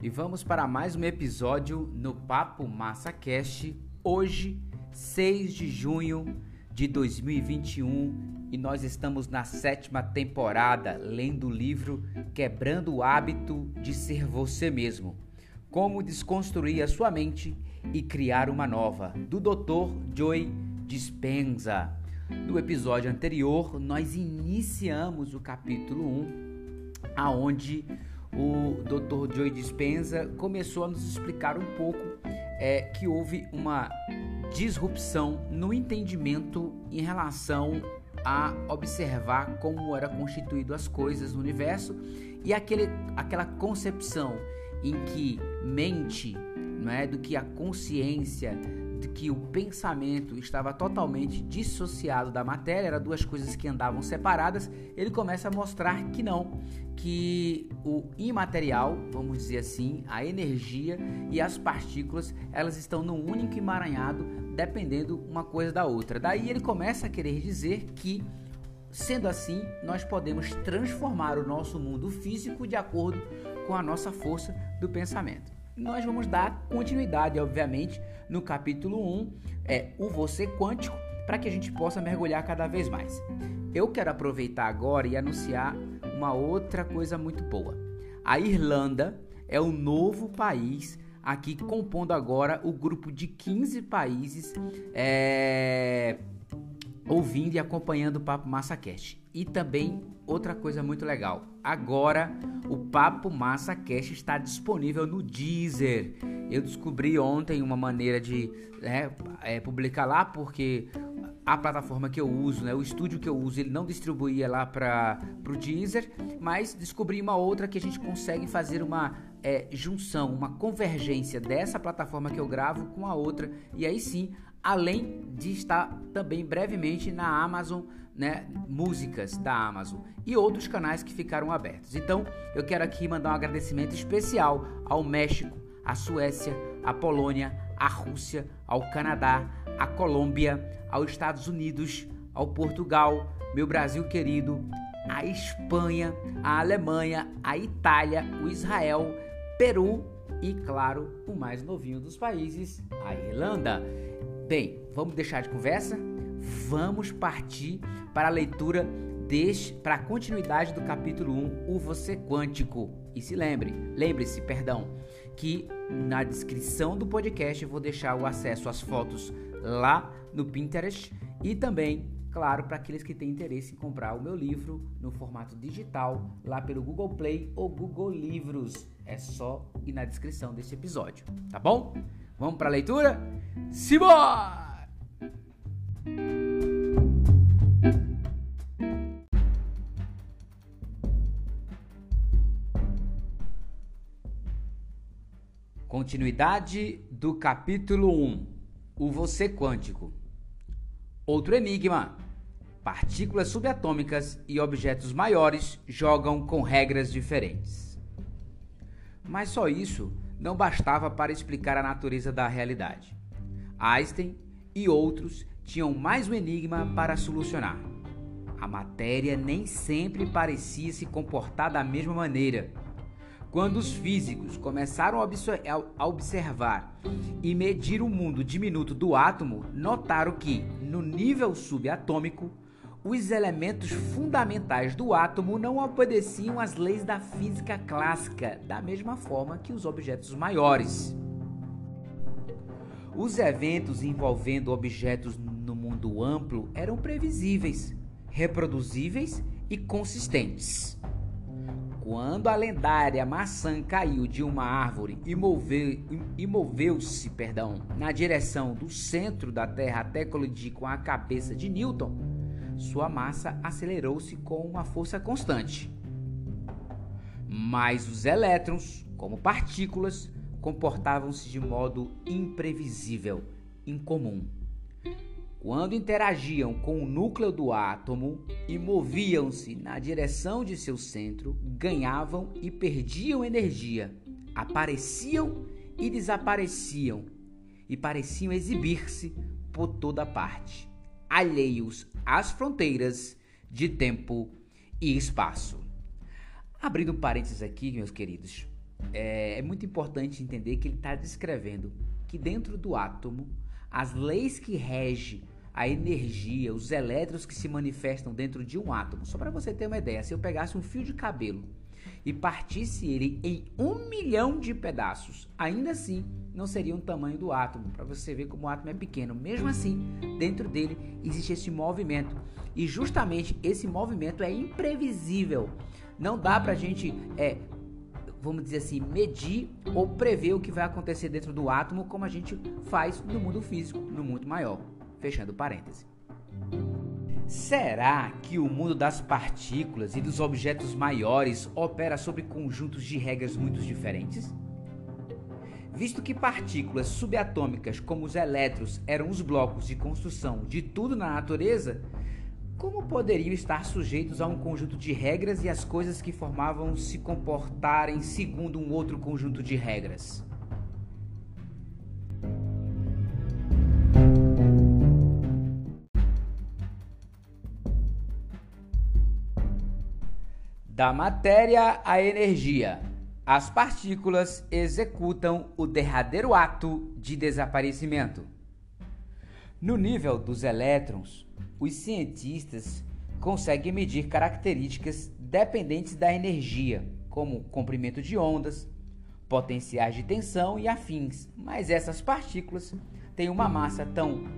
e vamos para mais um episódio no Papo Massa Cast. Hoje, 6 de junho de 2021, e nós estamos na sétima temporada lendo o livro Quebrando o Hábito de Ser Você Mesmo. Como desconstruir a sua mente e criar uma nova, do Dr. Joy Dispenza. No episódio anterior, nós iniciamos o capítulo 1, aonde o Dr. Joy Dispenza começou a nos explicar um pouco é, que houve uma disrupção no entendimento em relação a observar como era constituído as coisas no universo e aquele, aquela concepção em que mente, não é, do que a consciência de que o pensamento estava totalmente dissociado da matéria, eram duas coisas que andavam separadas, ele começa a mostrar que não, que o imaterial, vamos dizer assim, a energia e as partículas, elas estão num único emaranhado, dependendo uma coisa da outra. Daí ele começa a querer dizer que Sendo assim, nós podemos transformar o nosso mundo físico de acordo com a nossa força do pensamento nós vamos dar continuidade, obviamente, no capítulo 1, é o você quântico, para que a gente possa mergulhar cada vez mais. Eu quero aproveitar agora e anunciar uma outra coisa muito boa. A Irlanda é o novo país aqui compondo agora o grupo de 15 países é, ouvindo e acompanhando o Papo MassaCast. E também outra coisa muito legal. Agora o Papo Massa Cast está disponível no Deezer. Eu descobri ontem uma maneira de né, é, publicar lá porque a plataforma que eu uso, né, o estúdio que eu uso, ele não distribuía lá para o Deezer, mas descobri uma outra que a gente consegue fazer uma é, junção, uma convergência dessa plataforma que eu gravo com a outra e aí sim, além de estar também brevemente na Amazon né, músicas da Amazon e outros canais que ficaram abertos. Então, eu quero aqui mandar um agradecimento especial ao México, à Suécia, à Polônia, à Rússia, ao Canadá, à Colômbia, aos Estados Unidos, ao Portugal, meu Brasil querido, à Espanha, à Alemanha, à Itália, o Israel, Peru e, claro, o mais novinho dos países, a Irlanda. Bem, vamos deixar de conversa? Vamos partir para a leitura deste, para a continuidade do capítulo 1, o você quântico. E se lembre, lembre-se, perdão, que na descrição do podcast eu vou deixar o acesso às fotos lá no Pinterest e também, claro, para aqueles que têm interesse em comprar o meu livro no formato digital lá pelo Google Play ou Google Livros. É só ir na descrição desse episódio, tá bom? Vamos para a leitura? Simbora! Continuidade do capítulo 1 O Você Quântico. Outro enigma: partículas subatômicas e objetos maiores jogam com regras diferentes. Mas só isso não bastava para explicar a natureza da realidade. Einstein e outros tinham mais um enigma para solucionar. A matéria nem sempre parecia se comportar da mesma maneira quando os físicos começaram a observar e medir o mundo diminuto do átomo, notaram que, no nível subatômico, os elementos fundamentais do átomo não obedeciam às leis da física clássica, da mesma forma que os objetos maiores. Os eventos envolvendo objetos no mundo amplo eram previsíveis, reproduzíveis e consistentes. Quando a lendária maçã caiu de uma árvore e, e moveu-se perdão, na direção do centro da Terra até colidir com a cabeça de Newton, sua massa acelerou-se com uma força constante. Mas os elétrons, como partículas, comportavam-se de modo imprevisível, incomum quando interagiam com o núcleo do átomo e moviam-se na direção de seu centro, ganhavam e perdiam energia, apareciam e desapareciam, e pareciam exibir-se por toda parte, alheios às fronteiras de tempo e espaço. Abrindo um parênteses aqui, meus queridos, é, é muito importante entender que ele está descrevendo que dentro do átomo, as leis que regem a energia, os elétrons que se manifestam dentro de um átomo. Só para você ter uma ideia, se eu pegasse um fio de cabelo e partisse ele em um milhão de pedaços, ainda assim não seria o tamanho do átomo, para você ver como o átomo é pequeno. Mesmo assim, dentro dele existe esse movimento. E justamente esse movimento é imprevisível. Não dá para a gente é, vamos dizer assim, medir ou prever o que vai acontecer dentro do átomo, como a gente faz no mundo físico, no mundo maior. Fechando parêntese. Será que o mundo das partículas e dos objetos maiores opera sobre conjuntos de regras muito diferentes? Visto que partículas subatômicas, como os elétrons, eram os blocos de construção de tudo na natureza, como poderiam estar sujeitos a um conjunto de regras e as coisas que formavam se comportarem segundo um outro conjunto de regras? Da matéria à energia, as partículas executam o derradeiro ato de desaparecimento. No nível dos elétrons, os cientistas conseguem medir características dependentes da energia, como comprimento de ondas, potenciais de tensão e afins, mas essas partículas têm uma massa tão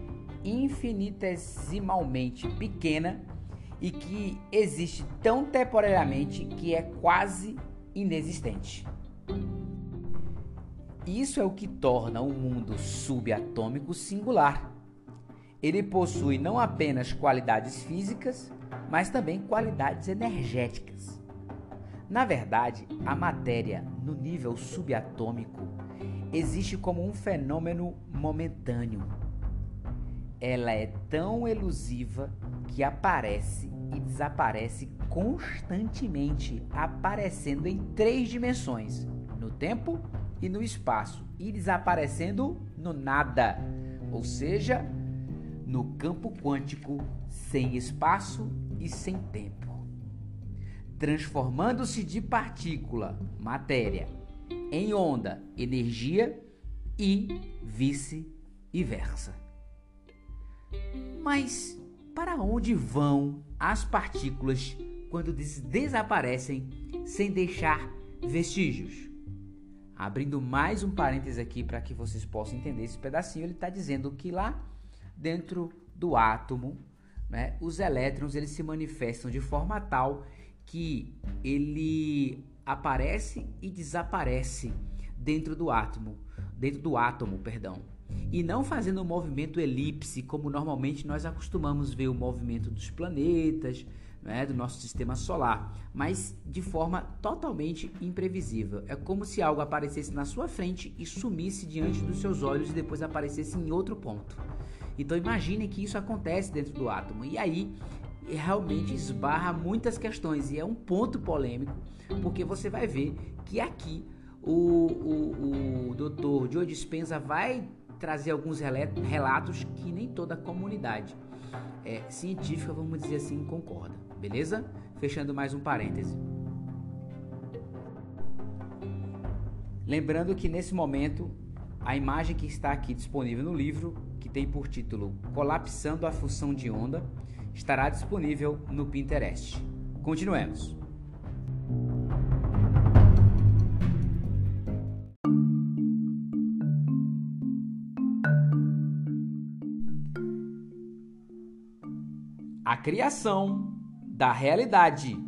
infinitesimalmente pequena e que existe tão temporariamente que é quase inexistente. Isso é o que torna o mundo subatômico singular ele possui não apenas qualidades físicas, mas também qualidades energéticas. Na verdade, a matéria no nível subatômico existe como um fenômeno momentâneo. Ela é tão elusiva que aparece e desaparece constantemente, aparecendo em três dimensões: no tempo e no espaço, e desaparecendo no nada, ou seja, no campo quântico sem espaço e sem tempo, transformando-se de partícula, matéria, em onda, energia e vice-versa. Mas para onde vão as partículas quando desaparecem sem deixar vestígios? Abrindo mais um parêntese aqui para que vocês possam entender esse pedacinho, ele está dizendo que lá dentro do átomo, né, os elétrons eles se manifestam de forma tal que ele aparece e desaparece dentro do átomo, dentro do átomo, perdão, e não fazendo um movimento elipse como normalmente nós acostumamos ver o movimento dos planetas, né, do nosso sistema solar, mas de forma totalmente imprevisível. É como se algo aparecesse na sua frente e sumisse diante dos seus olhos e depois aparecesse em outro ponto. Então imagine que isso acontece dentro do átomo. E aí realmente esbarra muitas questões e é um ponto polêmico, porque você vai ver que aqui o, o, o doutor Joe Dispenza vai trazer alguns relatos que nem toda a comunidade é, científica, vamos dizer assim, concorda, beleza? Fechando mais um parêntese. Lembrando que nesse momento a imagem que está aqui disponível no livro, que tem por título Colapsando a Função de Onda, estará disponível no Pinterest. Continuemos. Criação da realidade.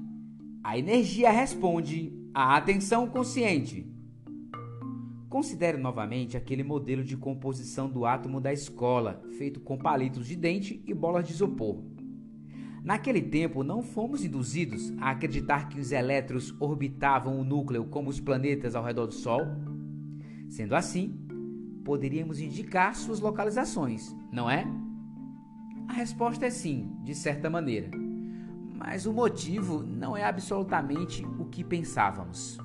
A energia responde à atenção consciente Considere novamente aquele modelo de composição do átomo da escola, feito com palitos de dente e bolas de isopor. Naquele tempo, não fomos induzidos a acreditar que os elétrons orbitavam o núcleo como os planetas ao redor do Sol? Sendo assim, poderíamos indicar suas localizações, não é? A resposta é sim, de certa maneira. Mas o motivo não é absolutamente o que pensávamos.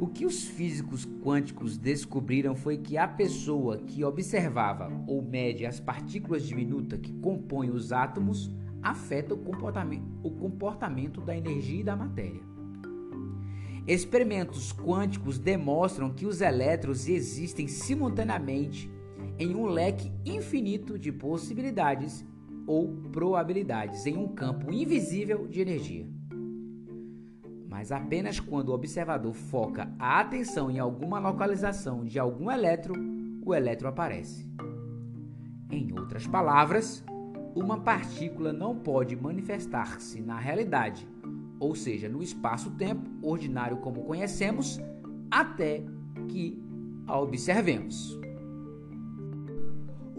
O que os físicos quânticos descobriram foi que a pessoa que observava ou mede as partículas diminutas que compõem os átomos afeta o comportamento, o comportamento da energia e da matéria. Experimentos quânticos demonstram que os elétrons existem simultaneamente em um leque infinito de possibilidades ou probabilidades em um campo invisível de energia. Mas apenas quando o observador foca a atenção em alguma localização de algum elétron, o elétron aparece. Em outras palavras, uma partícula não pode manifestar-se na realidade, ou seja, no espaço-tempo ordinário como conhecemos, até que a observemos.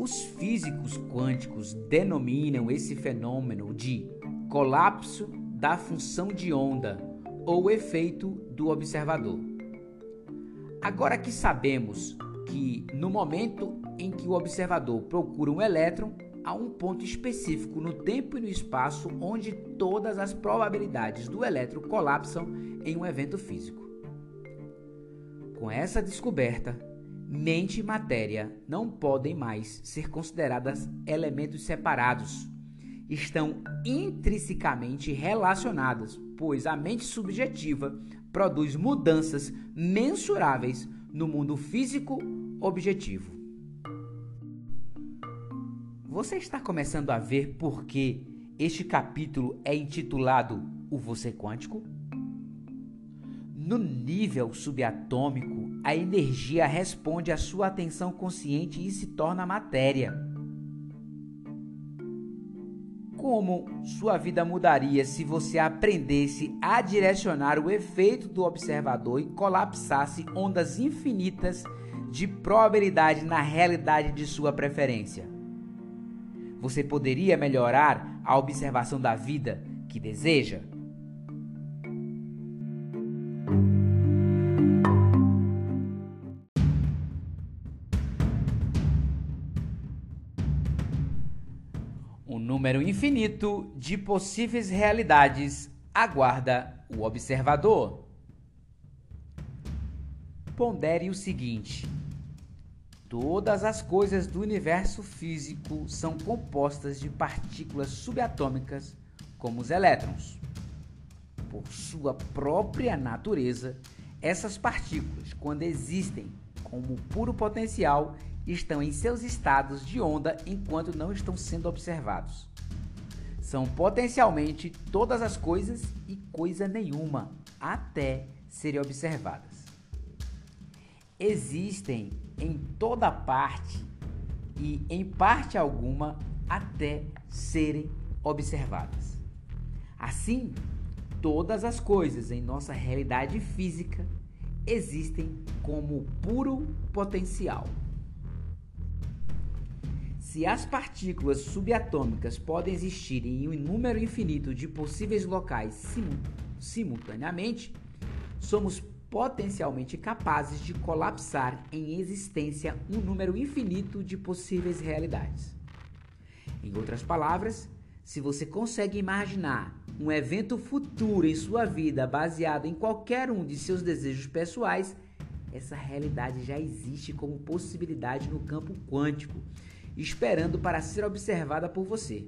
Os físicos quânticos denominam esse fenômeno de colapso da função de onda ou efeito do observador. Agora que sabemos que no momento em que o observador procura um elétron, há um ponto específico no tempo e no espaço onde todas as probabilidades do elétron colapsam em um evento físico. Com essa descoberta, mente e matéria não podem mais ser consideradas elementos separados. Estão intrinsecamente relacionadas, pois a mente subjetiva produz mudanças mensuráveis no mundo físico objetivo. Você está começando a ver por que este capítulo é intitulado O Você Quântico? No nível subatômico, a energia responde à sua atenção consciente e se torna matéria. Como sua vida mudaria se você aprendesse a direcionar o efeito do observador e colapsasse ondas infinitas de probabilidade na realidade de sua preferência? Você poderia melhorar a observação da vida que deseja? Número infinito de possíveis realidades aguarda o observador. Pondere o seguinte: todas as coisas do universo físico são compostas de partículas subatômicas, como os elétrons. Por sua própria natureza, essas partículas, quando existem como puro potencial, estão em seus estados de onda enquanto não estão sendo observados. São potencialmente todas as coisas e coisa nenhuma até serem observadas. Existem em toda parte e em parte alguma até serem observadas. Assim, todas as coisas em nossa realidade física existem como puro potencial. Se as partículas subatômicas podem existir em um número infinito de possíveis locais simultaneamente, somos potencialmente capazes de colapsar em existência um número infinito de possíveis realidades. Em outras palavras, se você consegue imaginar um evento futuro em sua vida baseado em qualquer um de seus desejos pessoais, essa realidade já existe como possibilidade no campo quântico esperando para ser observada por você.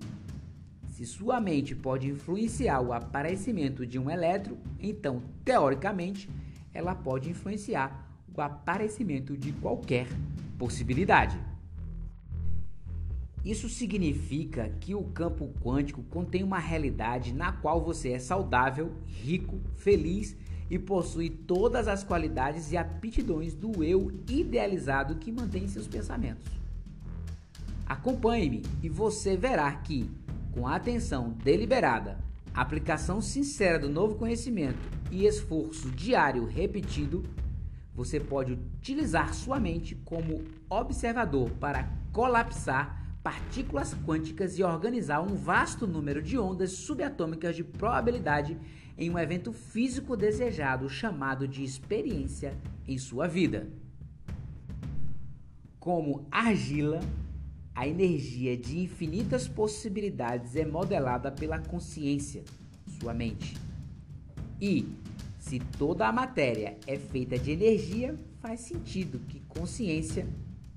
Se sua mente pode influenciar o aparecimento de um elétron, então, teoricamente, ela pode influenciar o aparecimento de qualquer possibilidade. Isso significa que o campo quântico contém uma realidade na qual você é saudável, rico, feliz e possui todas as qualidades e aptidões do eu idealizado que mantém seus pensamentos. Acompanhe-me e você verá que, com atenção deliberada, aplicação sincera do novo conhecimento e esforço diário repetido, você pode utilizar sua mente como observador para colapsar partículas quânticas e organizar um vasto número de ondas subatômicas de probabilidade em um evento físico desejado chamado de experiência em sua vida. Como argila, a energia de infinitas possibilidades é modelada pela consciência, sua mente. E, se toda a matéria é feita de energia, faz sentido que consciência,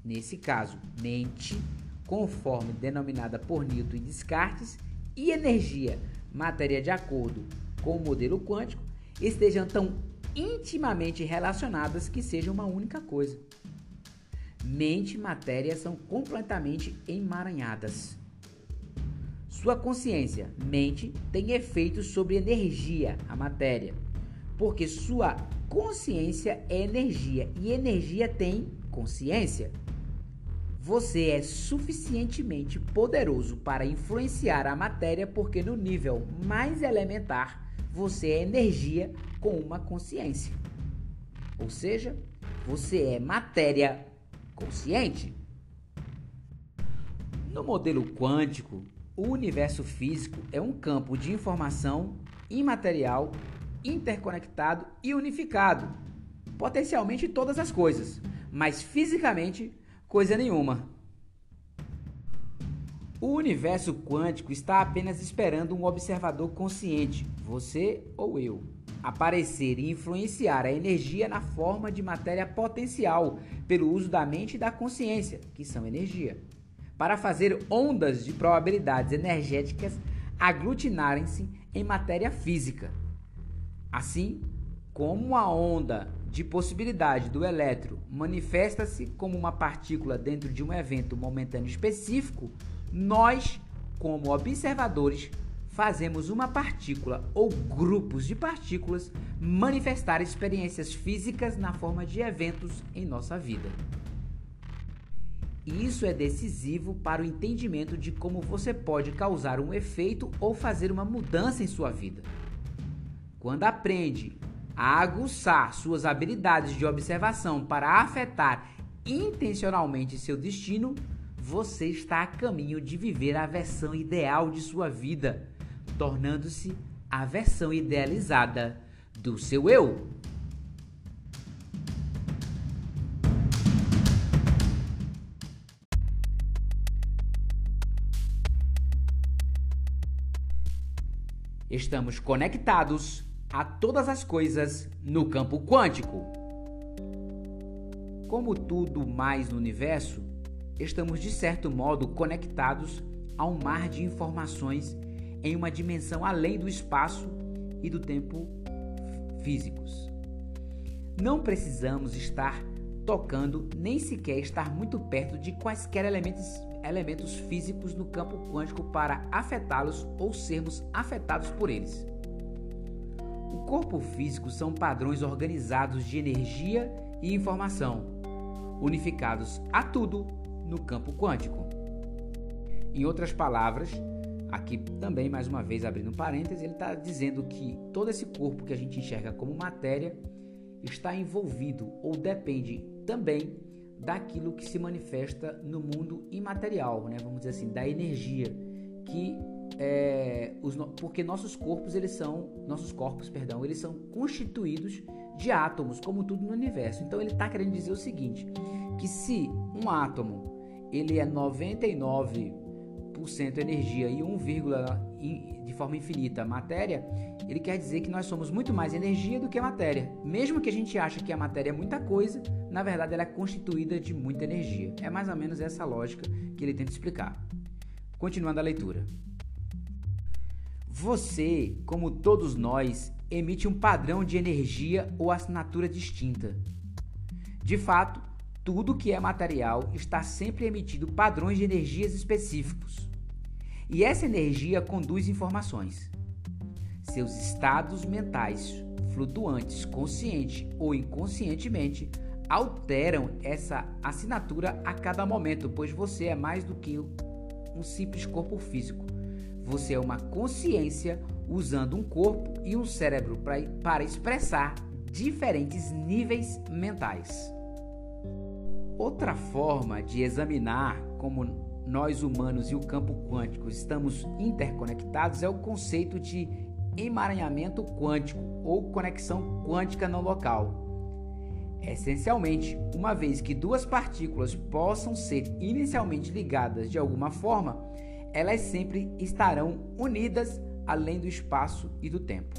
nesse caso, mente, conforme denominada por Newton e Descartes, e energia, matéria de acordo com o modelo quântico, estejam tão intimamente relacionadas que sejam uma única coisa. Mente e matéria são completamente emaranhadas. Sua consciência, mente, tem efeitos sobre energia, a matéria, porque sua consciência é energia e energia tem consciência. Você é suficientemente poderoso para influenciar a matéria porque no nível mais elementar você é energia com uma consciência. Ou seja, você é matéria consciente. No modelo quântico, o universo físico é um campo de informação imaterial, interconectado e unificado. Potencialmente todas as coisas, mas fisicamente coisa nenhuma. O universo quântico está apenas esperando um observador consciente, você ou eu, aparecer e influenciar a energia na forma de matéria potencial pelo uso da mente e da consciência, que são energia, para fazer ondas de probabilidades energéticas aglutinarem-se em matéria física. Assim, como a onda de possibilidade do elétron manifesta-se como uma partícula dentro de um evento momentâneo específico, nós, como observadores, fazemos uma partícula ou grupos de partículas manifestar experiências físicas na forma de eventos em nossa vida. Isso é decisivo para o entendimento de como você pode causar um efeito ou fazer uma mudança em sua vida. Quando aprende a aguçar suas habilidades de observação para afetar intencionalmente seu destino, você está a caminho de viver a versão ideal de sua vida tornando-se a versão idealizada do seu eu. Estamos conectados a todas as coisas no campo quântico. Como tudo mais no universo, estamos de certo modo conectados a um mar de informações em uma dimensão além do espaço e do tempo físicos. Não precisamos estar tocando nem sequer estar muito perto de quaisquer elementos, elementos físicos no campo quântico para afetá-los ou sermos afetados por eles. O corpo físico são padrões organizados de energia e informação, unificados a tudo no campo quântico. Em outras palavras, Aqui também, mais uma vez, abrindo um parênteses, ele está dizendo que todo esse corpo que a gente enxerga como matéria está envolvido ou depende também daquilo que se manifesta no mundo imaterial, né? vamos dizer assim, da energia que é, os, porque nossos corpos eles são nossos corpos perdão eles são constituídos de átomos como tudo no universo então ele está querendo dizer o seguinte que se um átomo ele é 99 1% energia e 1, de forma infinita matéria, ele quer dizer que nós somos muito mais energia do que matéria. Mesmo que a gente ache que a matéria é muita coisa, na verdade ela é constituída de muita energia. É mais ou menos essa lógica que ele tenta explicar. Continuando a leitura. Você, como todos nós, emite um padrão de energia ou assinatura distinta. De fato, tudo que é material está sempre emitindo padrões de energias específicos. E essa energia conduz informações. Seus estados mentais, flutuantes, consciente ou inconscientemente, alteram essa assinatura a cada momento, pois você é mais do que um simples corpo físico. Você é uma consciência usando um corpo e um cérebro para expressar diferentes níveis mentais. Outra forma de examinar como nós humanos e o campo quântico estamos interconectados é o conceito de emaranhamento quântico ou conexão quântica não local. Essencialmente, uma vez que duas partículas possam ser inicialmente ligadas de alguma forma, elas sempre estarão unidas além do espaço e do tempo.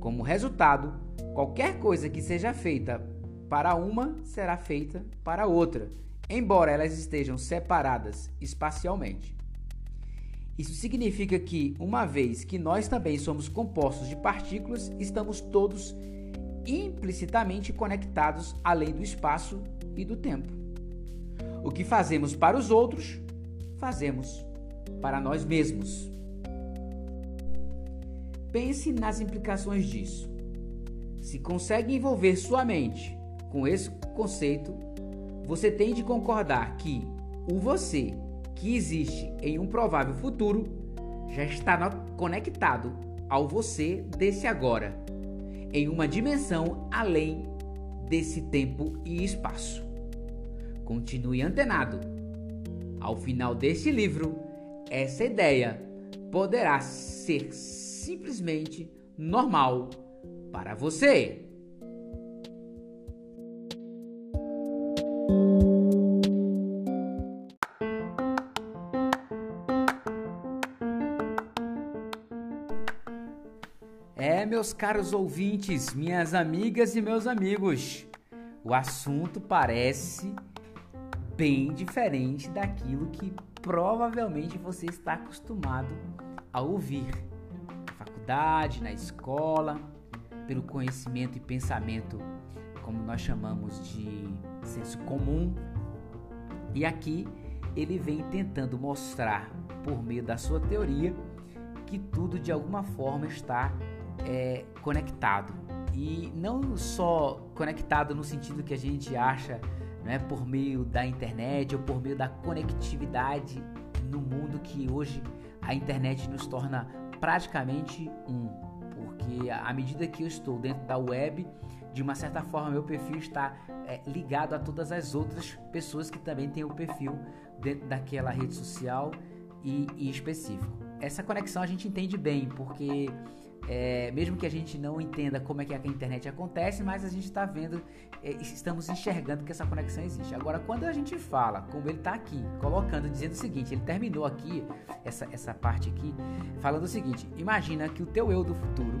Como resultado, qualquer coisa que seja feita para uma será feita para outra embora elas estejam separadas espacialmente. Isso significa que, uma vez que nós também somos compostos de partículas, estamos todos implicitamente conectados além do espaço e do tempo. O que fazemos para os outros, fazemos para nós mesmos. Pense nas implicações disso. Se consegue envolver sua mente com esse conceito, você tem de concordar que o você que existe em um provável futuro já está conectado ao você desse agora, em uma dimensão além desse tempo e espaço. Continue antenado. Ao final deste livro, essa ideia poderá ser simplesmente normal para você. Meus caros ouvintes, minhas amigas e meus amigos, o assunto parece bem diferente daquilo que provavelmente você está acostumado a ouvir na faculdade, na escola, pelo conhecimento e pensamento, como nós chamamos de senso comum. E aqui ele vem tentando mostrar, por meio da sua teoria, que tudo de alguma forma está é, conectado. E não só conectado no sentido que a gente acha né, por meio da internet ou por meio da conectividade no mundo que hoje a internet nos torna praticamente um. Porque à medida que eu estou dentro da web, de uma certa forma meu perfil está é, ligado a todas as outras pessoas que também têm o perfil dentro daquela rede social e, e específico. Essa conexão a gente entende bem, porque é, mesmo que a gente não entenda como é que a internet acontece, mas a gente está vendo, é, estamos enxergando que essa conexão existe. Agora, quando a gente fala, como ele está aqui, colocando, dizendo o seguinte, ele terminou aqui, essa, essa parte aqui, falando o seguinte: imagina que o teu eu do futuro,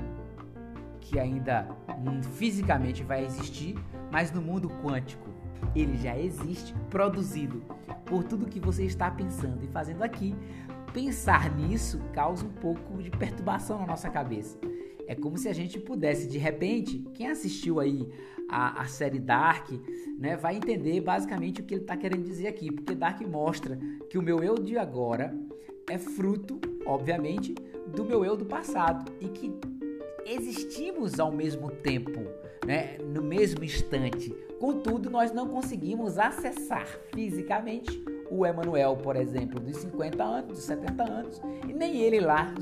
que ainda hum, fisicamente vai existir, mas no mundo quântico ele já existe, produzido por tudo que você está pensando e fazendo aqui, pensar nisso causa um pouco de perturbação na nossa cabeça. É como se a gente pudesse, de repente, quem assistiu aí a, a série Dark, né, vai entender basicamente o que ele está querendo dizer aqui, porque Dark mostra que o meu eu de agora é fruto, obviamente, do meu eu do passado e que existimos ao mesmo tempo, né, no mesmo instante. Contudo, nós não conseguimos acessar fisicamente o Emanuel, por exemplo, dos 50 anos, dos 70 anos, e nem ele lá,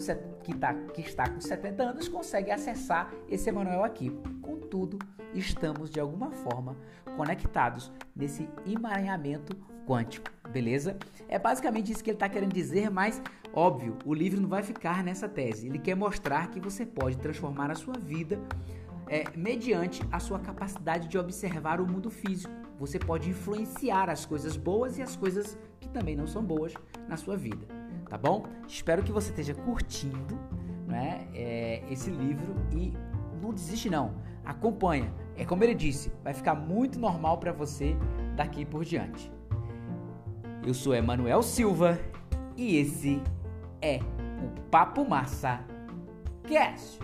que, tá, que está com 70 anos, consegue acessar esse Emanuel aqui. Contudo, estamos de alguma forma conectados nesse emaranhamento quântico, beleza? É basicamente isso que ele está querendo dizer, mas óbvio, o livro não vai ficar nessa tese. Ele quer mostrar que você pode transformar a sua vida é, mediante a sua capacidade de observar o mundo físico. Você pode influenciar as coisas boas e as coisas que também não são boas na sua vida, tá bom? Espero que você esteja curtindo né, é, esse livro e não desiste não, acompanha. É como ele disse, vai ficar muito normal para você daqui por diante. Eu sou Emanuel Silva e esse é o Papo Massa Cast.